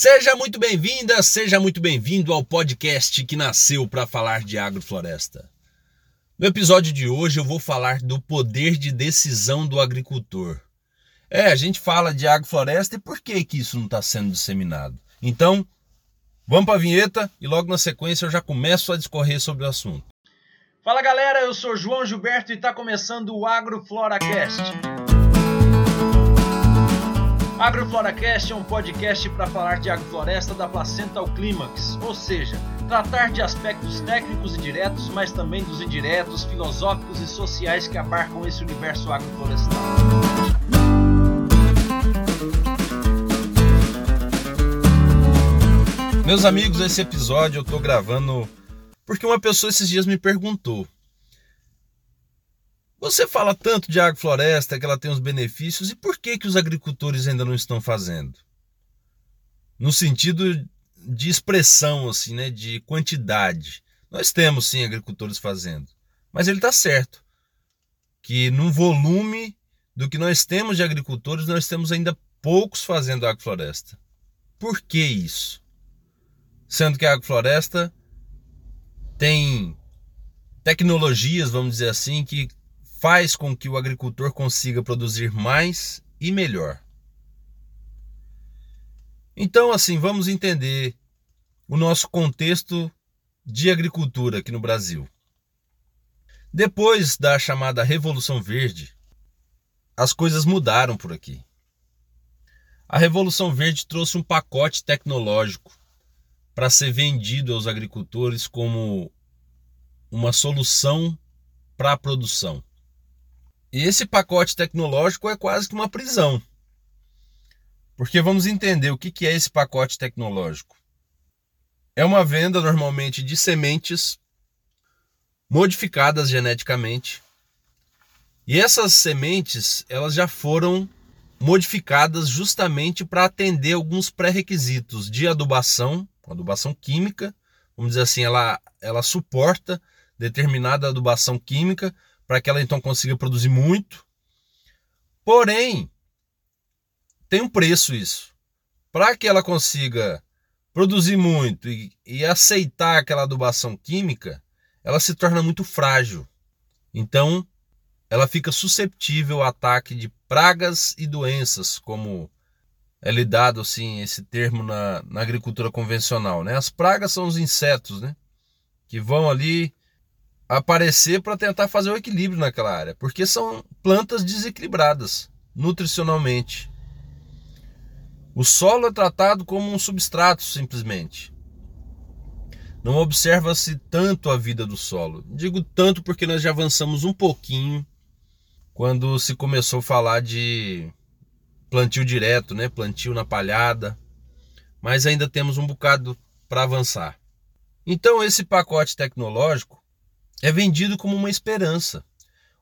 Seja muito bem-vinda, seja muito bem-vindo ao podcast que nasceu para falar de agrofloresta. No episódio de hoje eu vou falar do poder de decisão do agricultor. É, a gente fala de agrofloresta e por que, que isso não está sendo disseminado? Então, vamos para a vinheta e logo na sequência eu já começo a discorrer sobre o assunto. Fala galera, eu sou João Gilberto e está começando o AgroFloraCast. AgroFloraCast é um podcast para falar de agrofloresta da placenta ao clímax, ou seja, tratar de aspectos técnicos e diretos, mas também dos indiretos, filosóficos e sociais que abarcam esse universo agroflorestal. Meus amigos, esse episódio eu estou gravando porque uma pessoa esses dias me perguntou você fala tanto de agrofloresta, que ela tem os benefícios, e por que, que os agricultores ainda não estão fazendo? No sentido de expressão, assim, né, de quantidade. Nós temos sim agricultores fazendo, mas ele está certo que no volume do que nós temos de agricultores, nós temos ainda poucos fazendo agrofloresta. Por que isso? Sendo que a agrofloresta tem tecnologias, vamos dizer assim, que faz com que o agricultor consiga produzir mais e melhor. Então, assim, vamos entender o nosso contexto de agricultura aqui no Brasil. Depois da chamada Revolução Verde, as coisas mudaram por aqui. A Revolução Verde trouxe um pacote tecnológico para ser vendido aos agricultores como uma solução para a produção. E esse pacote tecnológico é quase que uma prisão. Porque vamos entender o que é esse pacote tecnológico. É uma venda normalmente de sementes modificadas geneticamente. E essas sementes, elas já foram modificadas justamente para atender alguns pré-requisitos de adubação, adubação química, vamos dizer assim, ela, ela suporta determinada adubação química para que ela então consiga produzir muito. Porém, tem um preço isso. Para que ela consiga produzir muito e, e, aceitar aquela adubação química, ela se torna muito frágil. Então, ela fica susceptível ao ataque de pragas e doenças, como é lidado assim esse termo na, na agricultura convencional. Né? As pragas são os insetos, né? que vão ali aparecer para tentar fazer o equilíbrio naquela área, porque são plantas desequilibradas nutricionalmente. O solo é tratado como um substrato simplesmente. Não observa-se tanto a vida do solo. Digo tanto porque nós já avançamos um pouquinho quando se começou a falar de plantio direto, né? Plantio na palhada. Mas ainda temos um bocado para avançar. Então esse pacote tecnológico é vendido como uma esperança.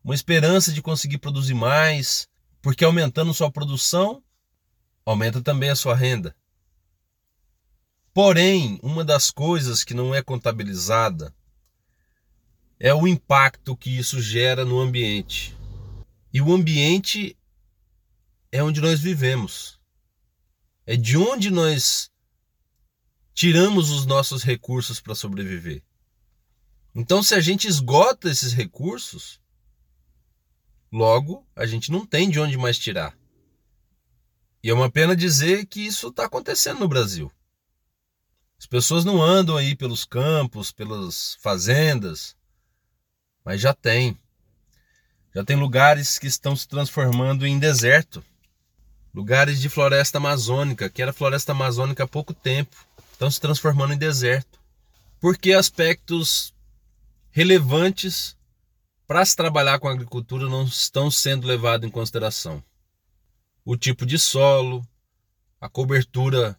Uma esperança de conseguir produzir mais, porque aumentando sua produção, aumenta também a sua renda. Porém, uma das coisas que não é contabilizada é o impacto que isso gera no ambiente. E o ambiente é onde nós vivemos. É de onde nós tiramos os nossos recursos para sobreviver. Então, se a gente esgota esses recursos, logo a gente não tem de onde mais tirar. E é uma pena dizer que isso está acontecendo no Brasil. As pessoas não andam aí pelos campos, pelas fazendas, mas já tem. Já tem lugares que estão se transformando em deserto. Lugares de floresta amazônica, que era floresta amazônica há pouco tempo, estão se transformando em deserto. Porque aspectos relevantes para se trabalhar com a agricultura não estão sendo levados em consideração. O tipo de solo, a cobertura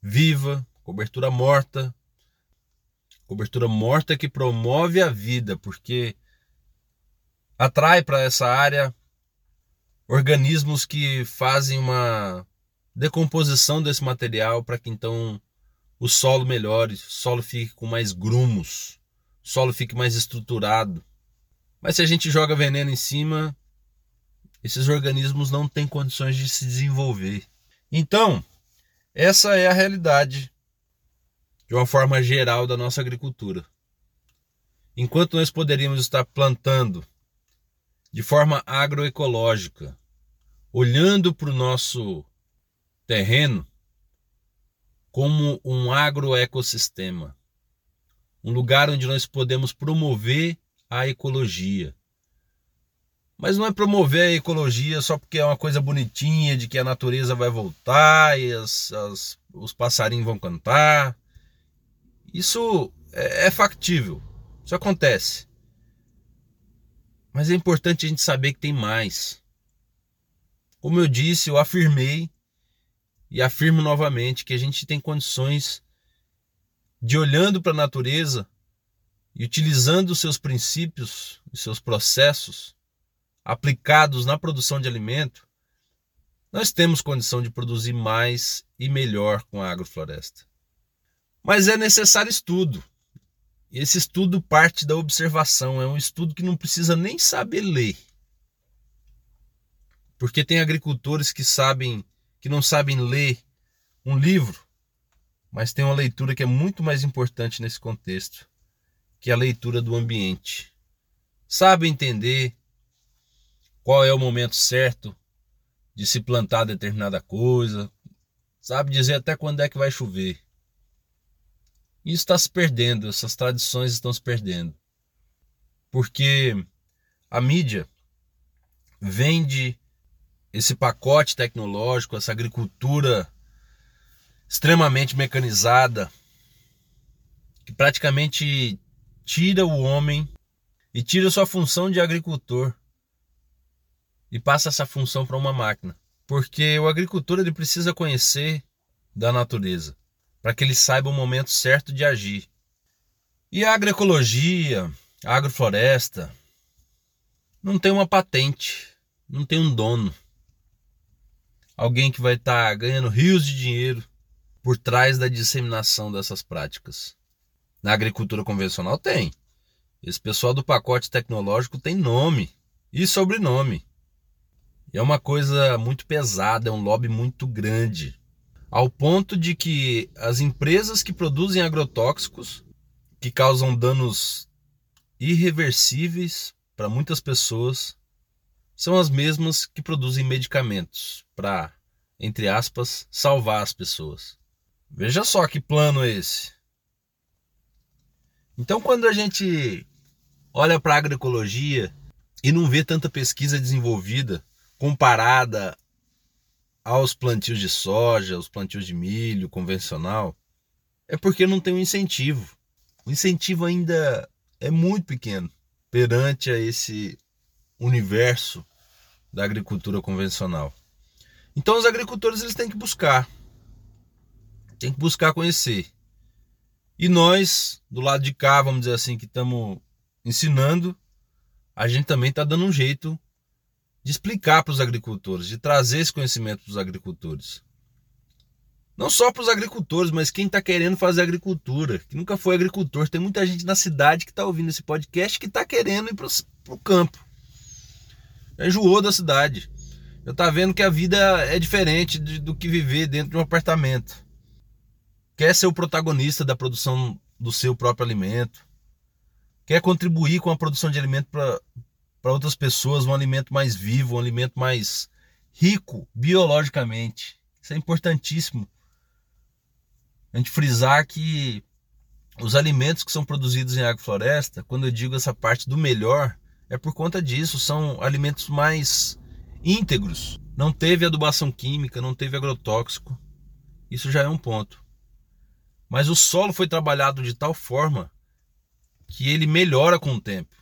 viva, cobertura morta, cobertura morta que promove a vida, porque atrai para essa área organismos que fazem uma decomposição desse material para que então o solo melhore, o solo fique com mais grumos o solo fique mais estruturado. Mas se a gente joga veneno em cima, esses organismos não têm condições de se desenvolver. Então, Essa é a realidade, de uma forma geral, da nossa agricultura. Enquanto nós poderíamos estar plantando de forma agroecológica, olhando para o nosso terreno como um agroecossistema, um lugar onde nós podemos promover a ecologia. Mas não é promover a ecologia só porque é uma coisa bonitinha, de que a natureza vai voltar e as, as, os passarinhos vão cantar. Isso é, é factível, isso acontece. Mas é importante a gente saber que tem mais. Como eu disse, eu afirmei e afirmo novamente que a gente tem condições de olhando para a natureza e utilizando os seus princípios e seus processos aplicados na produção de alimento, nós temos condição de produzir mais e melhor com a agrofloresta. Mas é necessário estudo. E esse estudo parte da observação, é um estudo que não precisa nem saber ler. Porque tem agricultores que sabem que não sabem ler um livro, mas tem uma leitura que é muito mais importante nesse contexto, que é a leitura do ambiente. Sabe entender qual é o momento certo de se plantar determinada coisa, sabe dizer até quando é que vai chover. Isso está se perdendo, essas tradições estão se perdendo. Porque a mídia vende esse pacote tecnológico, essa agricultura extremamente mecanizada, que praticamente tira o homem e tira sua função de agricultor e passa essa função para uma máquina. Porque o agricultor ele precisa conhecer da natureza para que ele saiba o momento certo de agir. E a agroecologia, a agrofloresta, não tem uma patente, não tem um dono alguém que vai estar tá ganhando rios de dinheiro por trás da disseminação dessas práticas. Na agricultura convencional tem. Esse pessoal do pacote tecnológico tem nome e sobrenome. É uma coisa muito pesada, é um lobby muito grande. Ao ponto de que as empresas que produzem agrotóxicos, que causam danos irreversíveis para muitas pessoas, são as mesmas que produzem medicamentos para, entre aspas, salvar as pessoas. Veja só que plano esse. Então, quando a gente olha para a agroecologia e não vê tanta pesquisa desenvolvida comparada aos plantios de soja, aos plantios de milho convencional, é porque não tem um incentivo. O incentivo ainda é muito pequeno perante a esse universo da agricultura convencional. Então os agricultores eles têm que buscar, têm que buscar conhecer. E nós, do lado de cá, vamos dizer assim, que estamos ensinando, a gente também está dando um jeito de explicar para os agricultores, de trazer esse conhecimento para os agricultores. Não só para os agricultores, mas quem está querendo fazer agricultura, que nunca foi agricultor. Tem muita gente na cidade que está ouvindo esse podcast que está querendo ir para o campo enjoou da cidade. Eu tá vendo que a vida é diferente de, do que viver dentro de um apartamento. Quer ser o protagonista da produção do seu próprio alimento. Quer contribuir com a produção de alimento para outras pessoas, um alimento mais vivo, um alimento mais rico biologicamente. Isso é importantíssimo. A gente frisar que os alimentos que são produzidos em agrofloresta, quando eu digo essa parte do melhor, é por conta disso, são alimentos mais íntegros. Não teve adubação química, não teve agrotóxico. Isso já é um ponto. Mas o solo foi trabalhado de tal forma que ele melhora com o tempo.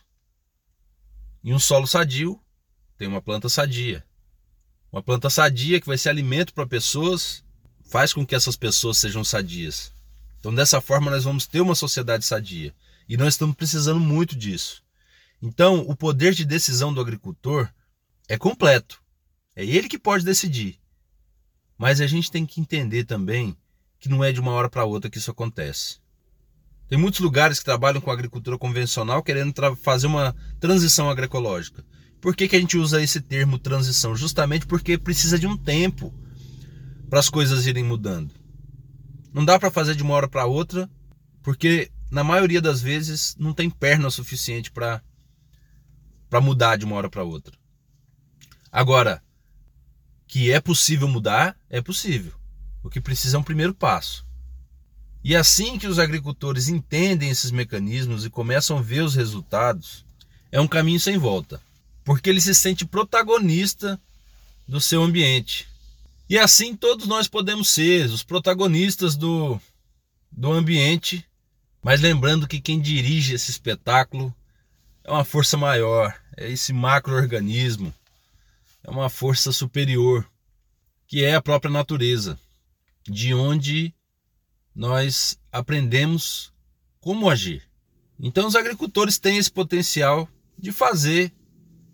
E um solo sadio tem uma planta sadia. Uma planta sadia que vai ser alimento para pessoas, faz com que essas pessoas sejam sadias. Então, dessa forma, nós vamos ter uma sociedade sadia. E nós estamos precisando muito disso. Então, o poder de decisão do agricultor é completo. É ele que pode decidir. Mas a gente tem que entender também que não é de uma hora para outra que isso acontece. Tem muitos lugares que trabalham com agricultura convencional querendo fazer uma transição agroecológica. Por que, que a gente usa esse termo transição? Justamente porque precisa de um tempo para as coisas irem mudando. Não dá para fazer de uma hora para outra, porque na maioria das vezes não tem perna suficiente para para mudar de uma hora para outra. Agora, que é possível mudar, é possível. O que precisa é um primeiro passo. E assim que os agricultores entendem esses mecanismos e começam a ver os resultados, é um caminho sem volta, porque ele se sente protagonista do seu ambiente. E assim todos nós podemos ser os protagonistas do, do ambiente, mas lembrando que quem dirige esse espetáculo é uma força maior, é esse macroorganismo, é uma força superior, que é a própria natureza, de onde nós aprendemos como agir. Então os agricultores têm esse potencial de fazer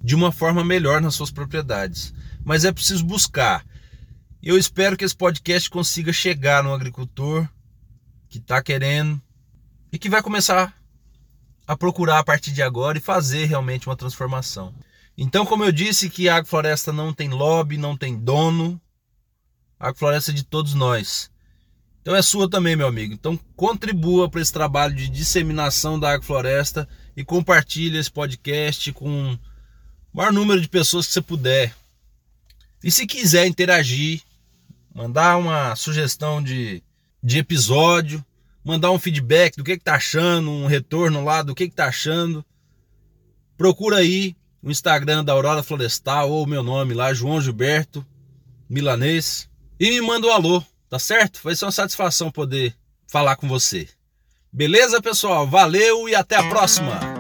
de uma forma melhor nas suas propriedades, mas é preciso buscar. Eu espero que esse podcast consiga chegar no agricultor que está querendo e que vai começar a procurar a partir de agora e fazer realmente uma transformação. Então, como eu disse que a agrofloresta não tem lobby, não tem dono, agrofloresta é de todos nós. Então é sua também, meu amigo. Então contribua para esse trabalho de disseminação da agrofloresta e compartilhe esse podcast com o maior número de pessoas que você puder. E se quiser interagir, mandar uma sugestão de, de episódio, mandar um feedback do que, que tá achando, um retorno lá do que, que tá achando, procura aí o Instagram da Aurora Florestal ou o meu nome lá, João Gilberto Milanês, e me manda um alô tá certo? Vai ser uma satisfação poder falar com você. Beleza, pessoal? Valeu e até a próxima!